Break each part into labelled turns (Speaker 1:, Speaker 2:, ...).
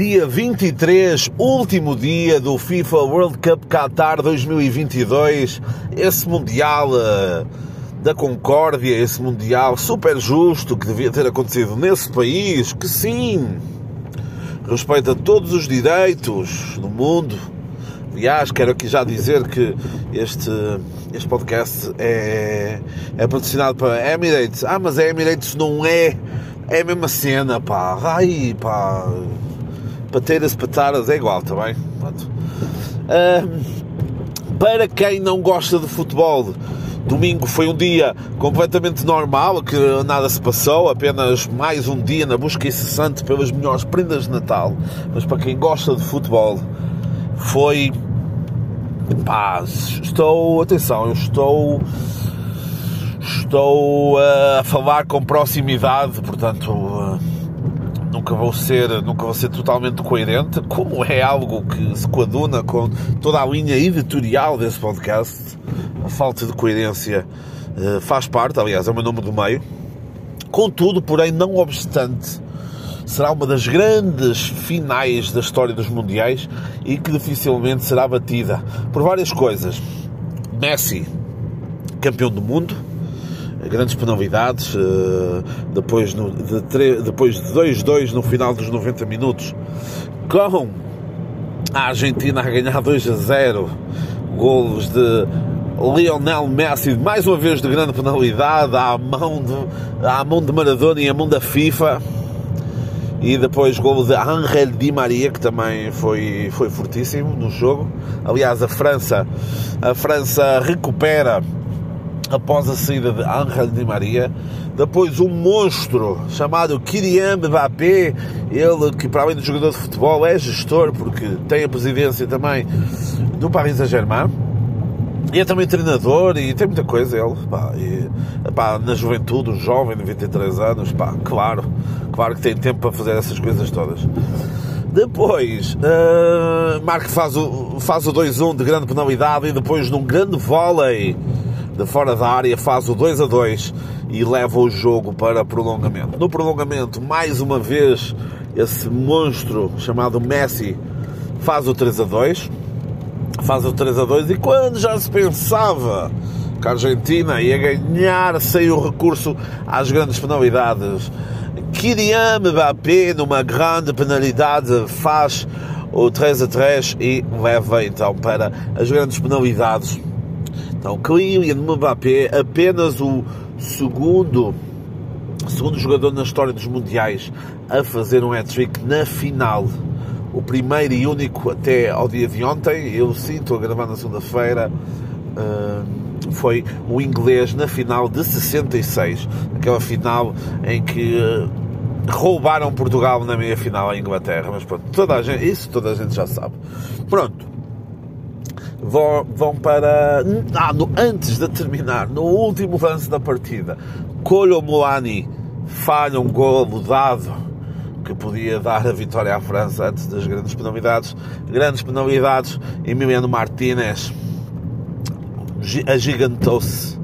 Speaker 1: dia 23, último dia do FIFA World Cup Qatar 2022, esse Mundial uh, da Concórdia, esse Mundial super justo que devia ter acontecido nesse país, que sim, respeita todos os direitos do mundo. Aliás, quero aqui já dizer que este, este podcast é, é patrocinado para Emirates. Ah, mas a Emirates não é é a mesma cena, pá. Ai, pá. Pateiras, pataras, é igual, tá bem? Uh, para quem não gosta de futebol, domingo foi um dia completamente normal, que nada se passou, apenas mais um dia na busca incessante pelas melhores prendas de Natal. Mas para quem gosta de futebol, foi. Pá, estou. Atenção, eu estou estou uh, a falar com proximidade, portanto uh, nunca vou ser nunca vou ser totalmente coerente, como é algo que se coaduna com toda a linha editorial desse podcast. A falta de coerência uh, faz parte, aliás, é o meu nome do meio. Contudo, porém, não obstante, será uma das grandes finais da história dos mundiais e que dificilmente será batida por várias coisas. Messi, campeão do mundo, grandes penalidades, eh, depois, no, de, depois de 2-2 no final dos 90 minutos, com a Argentina a ganhar 2 a 0, golos de Lionel Messi, mais uma vez de grande penalidade, à mão de, à mão de Maradona e à mão da FIFA. E depois golo de Angel Di Maria, que também foi, foi fortíssimo no jogo. Aliás, a França, a França recupera após a saída de Angel Di Maria. Depois um monstro chamado Kylian Mbappé, ele que para além de jogador de futebol é gestor, porque tem a presidência também do Paris Saint-Germain. E é também treinador e tem muita coisa ele, pá, e, pá, na juventude, um jovem de 23 anos, pá, claro, claro que tem tempo para fazer essas coisas todas. Depois, uh, Marco faz o, faz o 2-1 de grande penalidade e depois num grande vôlei de fora da área faz o 2 a 2 e leva o jogo para prolongamento. No prolongamento, mais uma vez, esse monstro chamado Messi faz o 3 a 2 faz o 3 a 2 e quando já se pensava que a Argentina ia ganhar sem o recurso às grandes penalidades, Kylian Mbappé, numa grande penalidade, faz o 3 a 3 e leva então para as grandes penalidades então, Kylian Mbappé, apenas o segundo, segundo jogador na história dos Mundiais a fazer um hat-trick na final. O primeiro e único até ao dia de ontem, eu sinto a gravar na segunda-feira, uh, foi o inglês na final de 66. Aquela final em que uh, roubaram Portugal na meia final à Inglaterra. Mas pronto, toda a gente, isso toda a gente já sabe. Pronto vão, vão para. Ah, no, antes de terminar, no último lance da partida, Colo Moani falha um golo dado que podia dar a vitória à França antes das grandes penalidades. Grandes penalidades, Emiliano Martínez agigantou-se,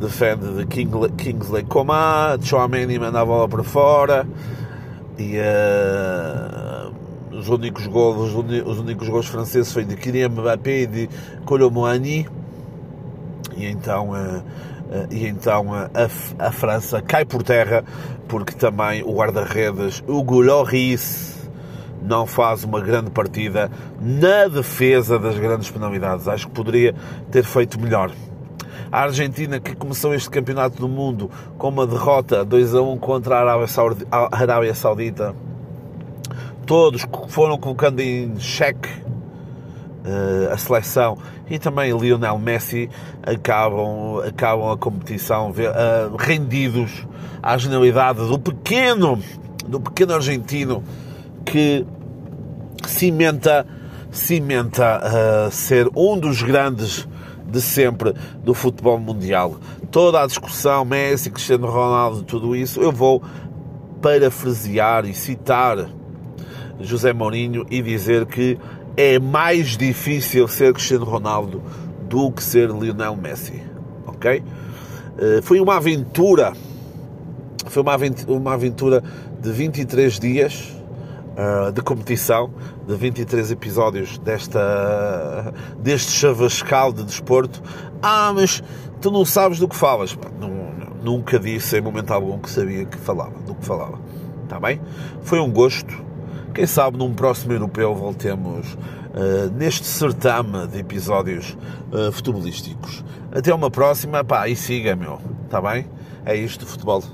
Speaker 1: defende de Kingsley Coman, Chouameni manda a bola para fora e. Uh, os únicos gols, os únicos gols franceses foi de Kylian Mbappé e de Colomboani e então uh, uh, e então uh, a, a, França cai por terra porque também o guarda-redes Hugo Lloris não faz uma grande partida na defesa das grandes penalidades. Acho que poderia ter feito melhor. A Argentina, que começou este campeonato do mundo com uma derrota 2 a 1 contra a Arábia Saudita, todos foram colocando em xeque uh, a seleção e também Lionel Messi acabam, acabam a competição uh, rendidos à genialidade do pequeno, do pequeno argentino que cimenta, cimenta uh, ser um dos grandes de sempre do futebol mundial. Toda a discussão, Messi, Cristiano Ronaldo, tudo isso, eu vou parafrasear e citar José Mourinho e dizer que é mais difícil ser Cristiano Ronaldo do que ser Lionel Messi. Ok? Eh, foi uma aventura, foi uma aventura, uma aventura de 23 dias uh, de competição, de 23 episódios desta, deste chavascal de desporto. Ah, mas tu não sabes do que falas. Nunca disse em momento algum que sabia que falava, do que falava. Está bem? Foi um gosto. Quem sabe num próximo europeu voltemos uh, neste certame de episódios uh, futebolísticos. Até uma próxima, pá, e siga, meu. Está bem? É isto, futebol.